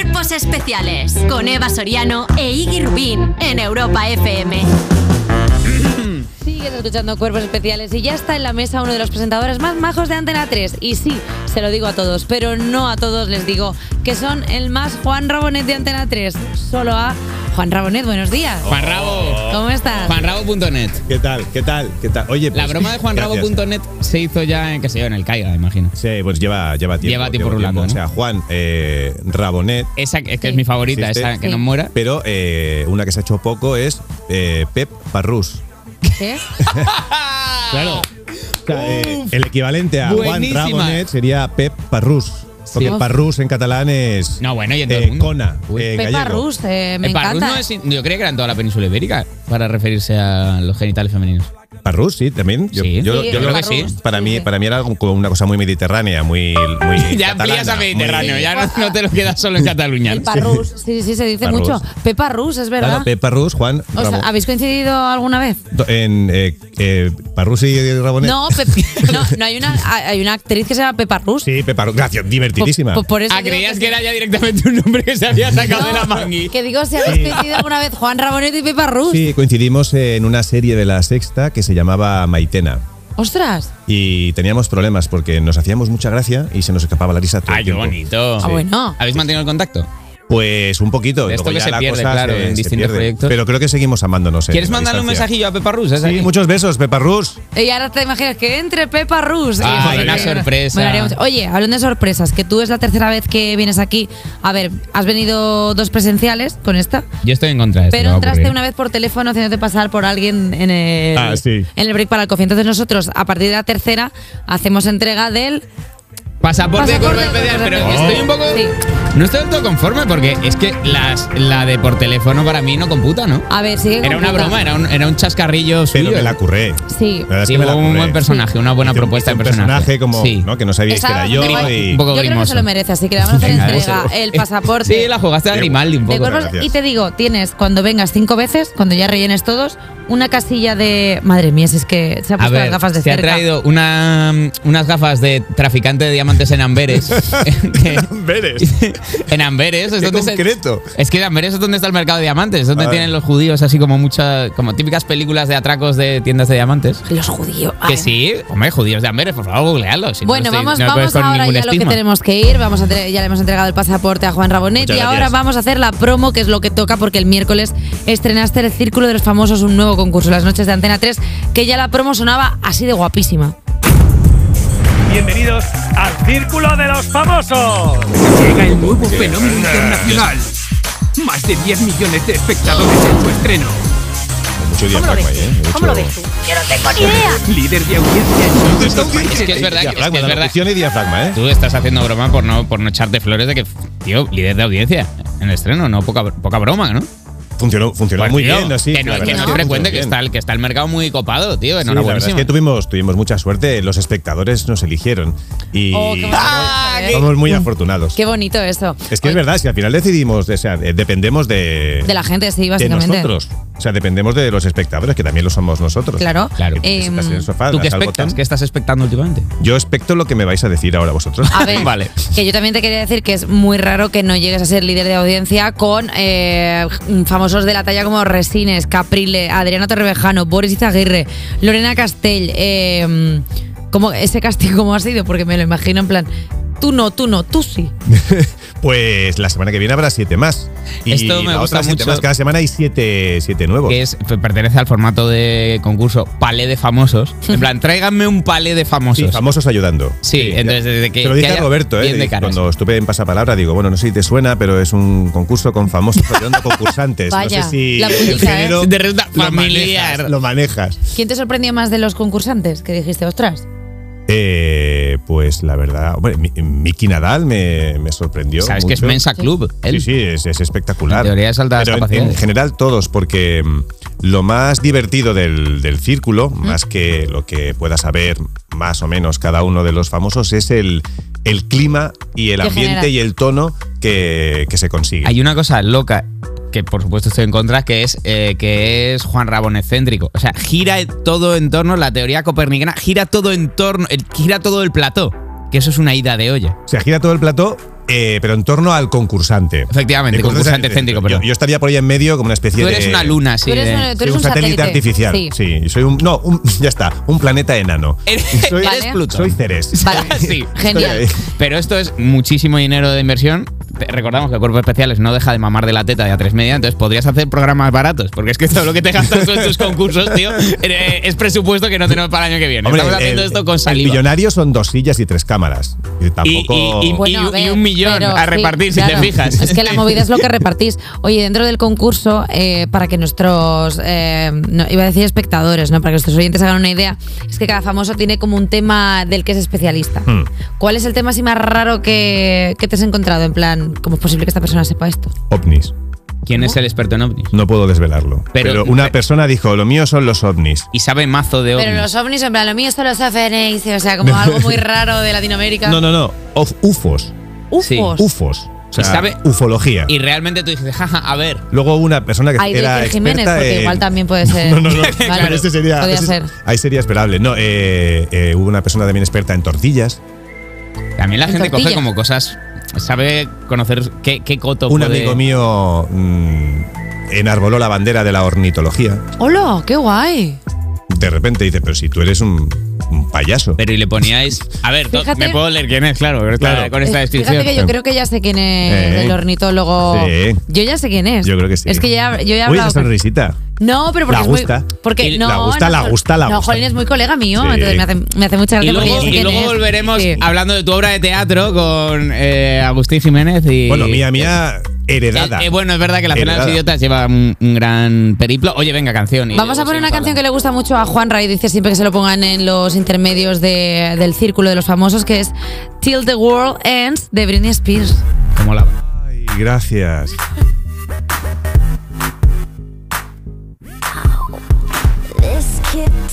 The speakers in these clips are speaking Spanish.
Cuerpos Especiales con Eva Soriano e Iggy Rubín en Europa FM. Sigues escuchando Cuerpos Especiales y ya está en la mesa uno de los presentadores más majos de Antena 3. Y sí, se lo digo a todos, pero no a todos les digo que son el más Juan Rabonet de Antena 3. Solo a Juan Rabonet, buenos días. Juan Rabo. ¿Cómo estás? Juanrabo.net. ¿Qué tal? ¿Qué tal? ¿Qué tal? Oye, La pues, broma de juanrabo.net se hizo ya en, qué sé yo, en el Caiga, imagino. Sí, pues lleva, lleva tiempo. Lleva tiempo rulando, O ¿no? sea, Juan eh, Rabonet. Esa que es, que Sí. es mi favorita, ¿Existe? esa que Sí. no muera. Pero eh, una que se ha hecho poco es eh, Pep Parrús. ¿Qué? Claro. O sea, eh, el equivalente a Juan. Rabonet sería Pep Parrús. Porque Sí. Parrús en catalán es No, bueno, y en todo eh, el mundo. Cona. Uy. en Pepa gallego. Rus, eh, me El parrus encanta. no es, yo creía que era en toda la península ibérica para referirse a los genitales femeninos. Parrús, sí, también. Yo, Sí. yo- Sí, yo creo que sí. Para mí, para mí era como una cosa muy mediterránea, muy, muy ya catalana, amplías a muy- Mediterráneo, ya no, no te lo quedas solo en Cataluña. El Parrus, sí, sí, se dice Parrus. mucho. Pepa Rus, es verdad. Claro, Pep Parrús, Juan O sea, ¿Habéis coincidido alguna vez? en eh, eh, Parrús y Rabonet. No, Pep- no, no hay una, hay una actriz que se llama Pepa Rus. Sí, Pep Parrús. Gracias, divertidísima. Por, por eso Ah, creías que era ya directamente un nombre que se había sacado de la mangui. Que digo, si habéis coincidido alguna vez Juan Rabonet y Pepa Rus. Sí, coincidimos en una serie de la sexta que se llamaba Maitena. Ostras. Y teníamos problemas porque nos hacíamos mucha gracia y se nos escapaba la risa todo Ay, el qué tiempo. bonito. Ah, bueno. ¿Habéis mantenido el contacto? Pues un poquito. De esto que se la pierde, en distintos proyectos. Pero creo que seguimos amándonos. en ¿Quieres mandarle un mensajillo a Pepa Rus? ¿Es Sí, aquí? muchos besos, Pepa Rus. Y ahora te imaginas que entre Pepa Rus. Ah, Y- una sorpresa. Oye, hablando de sorpresas, que tú es la tercera vez que vienes aquí. A ver, has venido dos presenciales con esta. Yo estoy en contra de esto. Pero entraste una vez por teléfono haciéndote pasar por alguien en el, Ah, sí. en el break para el coffee. Entonces nosotros, a partir de la tercera, hacemos entrega del... Pasaporte, de de pero estoy un poco. Sí. No estoy del todo conforme porque es que las, la de por teléfono para mí no computa, ¿no? A ver, sigue Era una broma, era un, era un chascarrillo suyo. Pero me la curré. Sí. La verdad es Sí, que me la un buen personaje, una buena Hice un- propuesta hice un de personaje. personaje como Sí. ¿no? que no sabíais que era yo. y- Un poco Yo creo que se lo merece, así que le vamos a hacer Venga, entrega el pasaporte. Sí, la jugaste a Qué Grimaldi un de poco. y te digo, tienes cuando vengas cinco veces, cuando ya rellenes todos, una casilla de. Madre mía, si es que se ha puesto ver, las gafas de se ha cerca. traído una, unas gafas de traficante de diamantes en Amberes. que- Amberes. en Amberes es Qué donde se- concreto. es que en Amberes es donde está el mercado de diamantes, es donde tienen los judíos así como muchas, como típicas películas de atracos de tiendas de diamantes. Los judíos. Que sí, hombre, judíos de Amberes, por favor, googleadlo. si no Bueno, estoy- vamos, no vamos ahora ya a lo que tenemos que ir. Vamos a ya le hemos entregado el pasaporte a Juan Rabonet y ahora vamos a hacer la promo, que es lo que toca, porque el miércoles estrenaste el Círculo de los Famosos, un nuevo concurso, las noches de Antena 3, que ya la promo sonaba así de guapísima. Bienvenidos al Círculo de los Famosos. Llega el nuevo fenómeno internacional. Más de 10 millones de espectadores en su estreno. Mucho diafragma ahí, ¿eh? Mucho- Líder de audiencia en todos los países. Es que es verdad, es que es verdad. y diafragma, ¿eh? Tú estás haciendo broma por no, por no echarte flores de que, tío, líder de audiencia en el estreno, no poca, poca broma, ¿no? Funcionó, funcionó Pues, muy tío, bien, así. Que no, la que verdad no es frecuente, que está, el, que está el mercado muy copado, tío. Sí, la verdad es que tuvimos, tuvimos mucha suerte, los espectadores nos eligieron y Oh, qué bonito. Ah, somos muy afortunados. Qué bonito eso. Es que es verdad, si al final decidimos, o sea, eh, dependemos de, De la gente, sí, de básicamente. nosotros. O sea, dependemos de los espectadores, que también lo somos nosotros. Claro. Claro. Em, estás en el sofá, ¿Tú qué expectas? ¿Qué estás expectando últimamente? Yo expecto lo que me vais a decir ahora vosotros. A ver, Vale. que yo también te quería decir que es muy raro que no llegues a ser líder de audiencia con eh, famosos de la talla como Resines, Caprile, Adriano Torrevejano, Boris Izaguirre, Lorena Castell. Eh, ¿cómo, ese casting cómo ha sido? Porque me lo imagino en plan, tú no, tú no, tú sí. Pues la semana que viene habrá siete más. Y Esto me la gusta otra siete mucho. más. Cada semana hay siete, siete nuevos. Que es, pertenece al formato de concurso palé de famosos. En plan, tráiganme un palé de famosos. Sí, famosos ayudando. Sí, entonces desde que- Te lo dije a Roberto, ¿eh? de. Cuando estuve en Pasapalabra, digo, bueno, no sé si te suena, pero es un concurso con famosos ayudando concursantes. Vaya, no sé si la el ¿eh? género Te resulta lo familiar. manejas, Lo manejas. ¿Quién te sorprendió más de los concursantes? Que dijiste, ostras. Eh, pues la verdad, hombre, Mi- Miki Nadal me, me sorprendió. Sabes que es mucho. Mensa Club. Él. Sí, sí, es, es espectacular. En teoría es altas Pero en-. En, general todos, porque mm, lo más divertido del, del círculo, más que lo que pueda saber más o menos cada uno de los famosos, es el, el clima y el ambiente genera. y el tono que, que se consigue. Hay una cosa loca que por supuesto estoy en contra, que es eh, que es Juan Rabón excéntrico. O sea, gira todo en torno, la teoría copernicana, gira todo en torno, gira todo el plató. Que eso es una ida de olla. Se gira todo el plató eh, pero en torno al concursante. Efectivamente, El concursante céntrico, yo, yo estaría por ahí en medio como una especie Tú de. eres una luna, sí. Tú eres una- tú Soy un satélite artificial. Sí. Sí. soy un. No, un- ya está. Un planeta enano. Eres, Soy- Vale. Soy Ceres. Vale, Sí. genial. Pero esto es muchísimo dinero de inversión. Recordamos que Cuerpos Especiales no deja de mamar de la teta de a tres media, entonces podrías hacer programas baratos, porque es que todo lo que te gastas tú en tus concursos, tío, eh, es presupuesto que no tenemos para el año que viene. Hombre, Estamos haciendo el- esto con El saliva. millonario son dos sillas y tres cámaras. Y tampoco. y- y- Bueno, y- a ver, y un millón pero a sí, repartir, si claro. te fijas. Es que la movida es lo que repartís. Oye, dentro del concurso, eh, para que nuestros, eh, no, iba a decir espectadores, ¿no? Para que nuestros oyentes hagan una idea, es que cada famoso tiene como un tema del que es especialista. Hmm. ¿Cuál es el tema así más raro que, que te has encontrado? En plan, ¿cómo es posible que esta persona sepa esto? ovnis. ¿Quién es el experto en ovnis? No puedo desvelarlo. Pero- Pero, una pe- persona dijo: Lo mío son los ovnis. Y sabe mazo de ovnis. Pero los ovnis, en plan, lo mío son los FNX, o sea, como algo muy raro de Latinoamérica. No, no, no. Of- UFOs. Sí. UFOs. UFOs. O sea, Y sabe- ufología. Y realmente tú dices, jaja, a ver. Luego una persona que Ay, era Jiménez, experta porque en- igual también puede ser. No, no, no. Vale. Claro, ese sería, Podría ese- ser. Ahí sería esperable. No, eh, eh, hubo una persona también experta en tortillas. También la En gente coge como cosas. Sabe conocer qué, qué coto Un puede- amigo mío mm, enarboló la bandera de la ornitología. ¡Hola! ¡Qué guay! De repente dice, pero si tú eres un, un payaso. Pero y le poníais. A ver, to- Fíjate- me puedo leer quién es, claro, con esta, Claro. con esta Eh, descripción. Fíjate que yo creo que ya sé quién es Eh. el ornitólogo. Sí. Yo ya sé quién es. Yo creo que sí. Es que ya, yo ya he Uy, esa con- sonrisita. No, pero porque La es muy- gusta. porque Y no, la gusta, no, la gusta, la No, gusta. Jolín es muy colega mío, Sí. entonces me hace, me hace mucha Y gracia porque luego, y luego es. volveremos Sí. hablando de tu obra de teatro con eh, Agustín Jiménez y. Bueno, mía, mía, heredada. Eh, eh, bueno, es verdad que la cena de los idiotas lleva un, un gran periplo. Oye, venga, canción. y Vamos a poner una canción que le gusta mucho a Juan Ray, dice siempre que se lo pongan en los intermedios de- del círculo de los famosos, que es Till the World Ends de Britney Spears. Como la- Ay, gracias.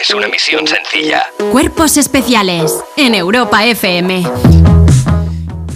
Es una misión sencilla. Cuerpos especiales en Europa FM.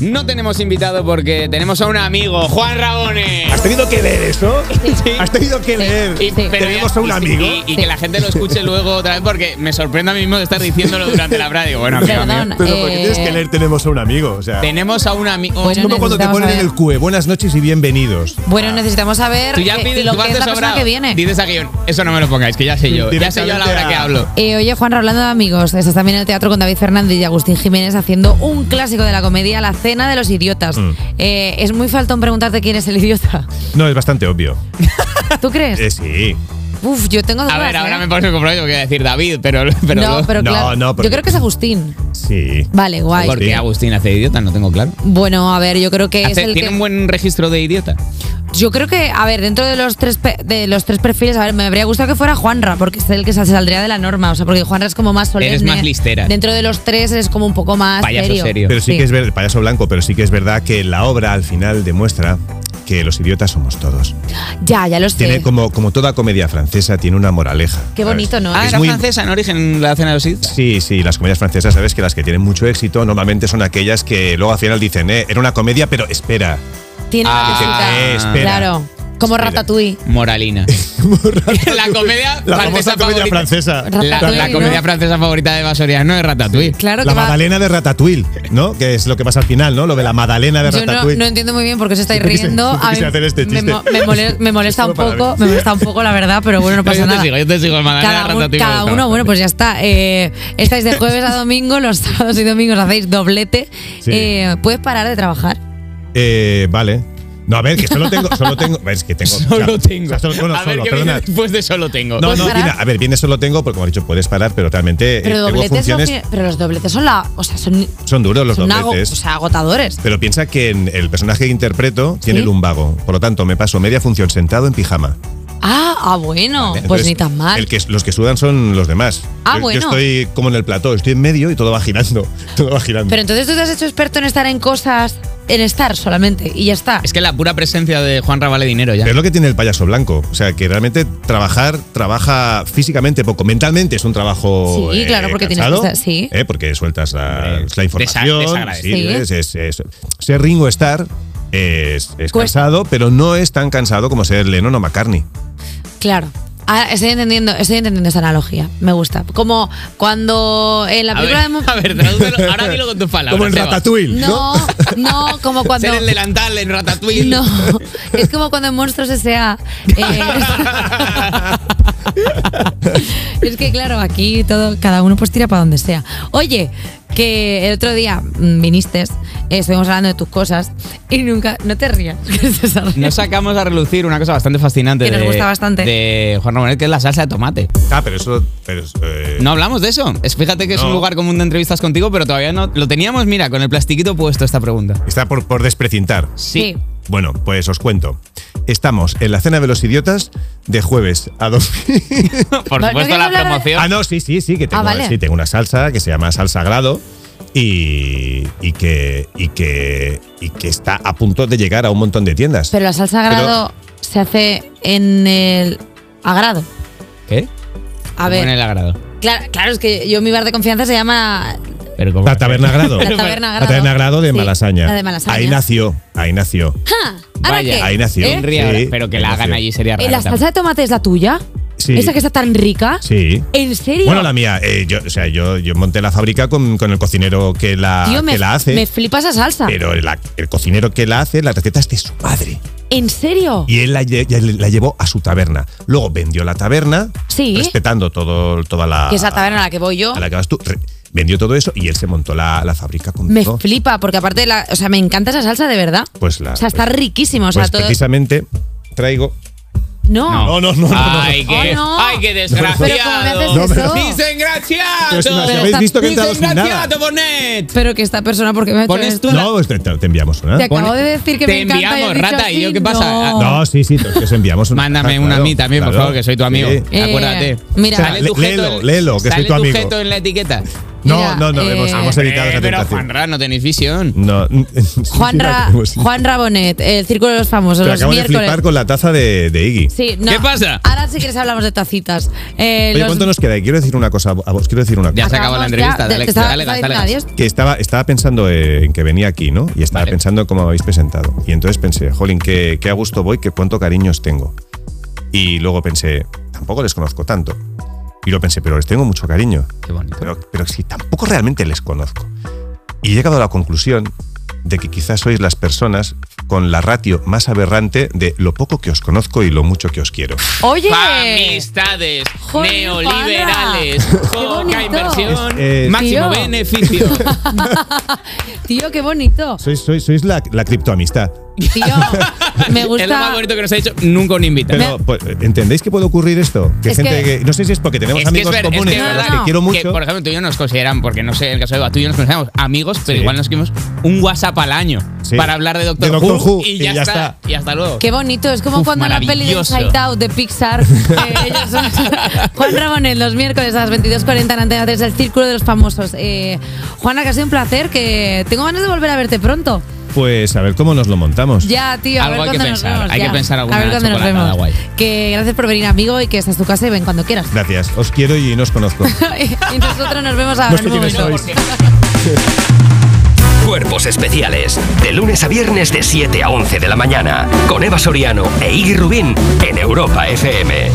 No tenemos invitado porque tenemos a un amigo, Juan Rabones. ¿Has tenido que leer eso? Sí. ¿Has tenido que leer? Tenemos a un amigo. Y, y que la gente lo escuche luego otra vez porque me sorprende a mí mismo de estar diciéndolo durante la brada. Digo, bueno, amigo Perdón, mío. Pero porque Eh, tienes que leer, tenemos a un amigo. O sea, Tenemos a un amigo. Bueno, como cuando te ponen en el QE. Buenas noches y bienvenidos. Bueno, necesitamos saber Tú ya eh, pides, lo que es la persona que viene. Dices a guion, eso no me lo pongáis, que ya sé yo. Ya sé yo a la hora que hablo. Eh, oye, Juan, hablando de amigos, estás también en el teatro con David Fernández y Agustín Jiménez haciendo un clásico de la comedia, La Cena de los Idiotas. Mm. Eh, es muy faltón preguntarte quién es el idiota. No, es bastante obvio. ¿Tú crees? Eh, sí. Uf, yo tengo dudas. A ver, ahora ¿eh? me pones un compromiso que voy a decir David, pero. pero no, pero No, claro. no, porque- Yo creo que es Agustín. Sí. Vale, guay. ¿Por qué Agustín hace idiota? No tengo claro. Bueno, a ver, yo creo que es el ¿Tiene que. un buen registro de idiota? Yo creo que, a ver, dentro de los tres pe- de los tres perfiles, a ver, me habría gustado que fuera Juanra, porque es el que se saldría de la norma. O sea, porque Juanra es como más solemne. Eres más listera. Dentro de los tres es como un poco más Payaso serio. serio. Pero sí, Sí. que es verdad, payaso blanco, pero sí que es verdad que la obra al final demuestra que los idiotas somos todos. Ya, ya lo sé. Tiene como, como toda comedia francesa, tiene una moraleja. Qué ¿sabes? bonito, ¿no? Ah, Es era muy- francesa en origen la cena de los. Sí, sí, las comedias francesas, sabes que las que tienen mucho éxito normalmente son aquellas que luego al final dicen, eh, era una comedia, pero espera. Tiene Ah, una cosita. eh, espera. Claro. Como. Ratatouille. Moralina. la comedia La francesa comedia favorita. francesa. La, comedia francesa favorita de Basoriano es Ratatouille. Claro La va- Madalena de Ratatouille, ¿no? Que es lo que pasa al final, ¿no? Lo de la Madalena de Yo no, Ratatouille. no entiendo muy bien por qué os estáis riendo. yo A quise mí hacer este me, chiste. mo- me mole- me molesta un poco, me molesta un poco, la verdad, pero bueno, no pasa yo te nada. sigo, yo te sigo, Madalena de Cada, un- Ratatouille. cada uno, bueno, pues ya está. Eh, estáis de jueves a domingo, los sábados y domingos hacéis doblete. Sí. Eh, ¿Puedes parar de trabajar? Eh, vale. No, a ver, que solo tengo. Solo tengo es que tengo. Solo o sea, tengo. o sea, solo- bueno, a ver, solo, ¿qué perdona. después de solo tengo? No, ¿Puedes no, mira, a ver, viene solo tengo, porque como he dicho, puedes parar, pero realmente eh, Pero funciones. pero los dobletes son la, o sea, son, Son duros los son ago- dobletes. o sea, agotadores. Pero piensa que en el personaje que interpreto tiene ¿Sí? lumbago. Por lo tanto, me paso media función sentado en pijama. Ah, ah, bueno, pues Entonces, ni tan mal. El que, los que sudan son los demás. Ah, yo, yo bueno. estoy como en el plató, estoy en medio y todo va girando. Todo va girando. Pero entonces tú te has hecho experto en estar en cosas, en estar solamente, y ya está. Es que la pura presencia de Juan vale dinero ya. Es lo que tiene el payaso blanco. O sea, que realmente trabajar, trabaja físicamente poco. Mentalmente es un trabajo. Sí, eh, claro, porque tienes que estar- sí. eh, porque sueltas la, la información. desa- desagradecido. sí, Sí. es, es- es- ser Ringo Starr es, cansado, pero no es tan cansado como ser Lennon o McCartney. Claro. Ah, estoy entendiendo, estoy entendiendo esa analogía. Me gusta. Como cuando en la A película ver, de a ver, tradúcelo. Ahora dilo con tus palabras. Como en. Ratatouille. No, no, como cuando. Ser el delantal en Ratatouille. No, es como cuando en Monstruos S.A. eh, es que claro, aquí todo, cada uno pues tira para donde sea. Oye, que el otro día mm, viniste, eh, estuvimos hablando de tus cosas y nunca, no te rías. Nos sacamos a relucir una cosa bastante fascinante Que nos de, gusta bastante. de Juan Ramonet, que es la salsa de tomate. Ah, pero eso. Pero, eh, No hablamos de eso. Es, fíjate que es un lugar común de entrevistas contigo, pero todavía no. Lo teníamos, mira, con el plastiquito puesto esta pregunta. Está por, por desprecintar. Sí. Bueno, pues os cuento. Estamos en la cena de los idiotas de jueves a domingo. Por ¿No supuesto, la hablar promoción. Ah, no, sí, sí, sí, que tengo, Ah, vale. sí, tengo una salsa que se llama salsa grado y, y que, y, que, y que está a punto de llegar a un montón de tiendas. Pero la salsa Pero- agrado se hace en el agrado. ¿Qué? A ver. En el agrado. Claro, claro, es que yo mi bar de confianza se llama la taberna grado. La Taberna La taberna grado de Sí, Malasaña. la de Malasaña. Ahí nació, ahí nació. ¡Ja! ¿Ahora Vaya, qué? Ahí nació. ¿Eh? Sí, pero que la hagan nació. allí sería ¿Eh, raro. ¿La salsa de tomate es la tuya? Sí. ¿Esa que está tan rica? Sí. ¿En serio? Bueno, la mía, eh, yo, o sea, yo, yo monté la fábrica con, con el cocinero que la, Tío, me, que la hace. me flipa esa salsa. pero la- el cocinero que la hace, la receta es de su madre. ¿En serio? Y él la, lle- ya la llevó a su taberna. Luego vendió la taberna, Sí. respetando todo, toda la. que es la taberna a la que voy yo. a la que vas tú. Vendió todo eso y él se montó la, la fábrica Me conmigo. flipa, porque aparte, la, o sea, me encanta esa salsa de verdad. Pues la. O sea, está pues- riquísima. O sea, pues todo. precisamente traigo. No. No, no, no, no, no. Ay, qué, Oh, no. ay, qué desgraciado. Pero ¿cómo me haces No, pero- eso? ¡Disengraciado! Pero si no, si Pero habéis visto que he entrado sin nada. ¡Disengraciado, Bonet! Pero que esta persona, ¿por qué me ha hecho Pones esto? tú la- No, pues te, te enviamos una. Te acabo Pone- de decir que te me encanta y has enviamos, dicho rata, ¿y yo así, qué pasa? No. No, sí, sí, te os enviamos una. Mándame una a mí también, por favor, que soy tu amigo. Sí. Eh, Acuérdate. mira. Léelo, en- léelo, que soy sale tu amigo. jeto en la etiqueta. No, Mira, no, no, eh, hemos, hemos evitado Eh, esa pero tentación. Juanra, no tenéis visión. No, sí, Juan, Rabonet, el Círculo de los Famosos, Pero los acabo de flipar con la taza de, de Iggy. Sí, no. ¿Qué pasa? Ahora si quieres hablamos de tacitas. Eh, Oye, los- ¿cuánto nos queda? Y quiero decir una cosa a vos. Quiero decir una Ya cosa. se acabó la entrevista. ya. Dale, Te estaba- dale, dale. Que estaba, estaba pensando eh, en que venía aquí, ¿no? Y estaba Vale. pensando en cómo me habéis presentado. Y entonces pensé, jolín, qué, qué a gusto voy, qué cuánto cariño os tengo. Y luego pensé, tampoco les conozco tanto. Y luego pensé, pero les tengo mucho cariño. Qué bonito. Pero, pero sí, tampoco realmente les conozco. Y he llegado a la conclusión de que quizás sois las personas con la ratio más aberrante de lo poco que os conozco y lo mucho que os quiero. Oye. Amistades Joder, neoliberales, poca inversión, Es- es- máximo Tío. beneficio. Tío, qué bonito. Sois, sois, sois la, la criptoamistad. Tío, me Es lo más gusta. bonito que nos ha dicho, nunca un invitado. Pero, pues, ¿entendéis que puede ocurrir esto? Que Es gente que- que, No sé si es porque tenemos Es que amigos ver- que comunes es a los verdad que quiero que, mucho. por ejemplo, tú y yo nos consideran, porque no sé, en el caso de Eva, tú y yo nos consideramos amigos, pero Sí. igual nos escribimos un WhatsApp al año Sí. para hablar de Doctor, De Doctor Who, Who, y, ya está, Y hasta luego. Qué bonito, es como Uf, cuando la peli de. Inside Out de Pixar, eh, ellos son- Juan los miércoles a las 22.40 en Antena 3, el Círculo de los Famosos. Eh, Juana, que ha sido un placer, que tengo ganas de volver a verte pronto. Pues a ver cómo nos lo montamos. Ya, tío, a Algo ver hay que cuándo nos pensar, vemos. hay que ya. pensar alguna A ver cuándo nos chocolatada vemos. guay. Que gracias por venir, amigo, y que esta es tu casa y ven cuando quieras. Gracias. Os quiero y no os conozco. y nosotros nos vemos ahora No sé un quiénes momento. sois. Cuerpos especiales. De lunes a viernes de 7 a 11 de la mañana. Con Eva Soriano e Iggy Rubín en Europa FM.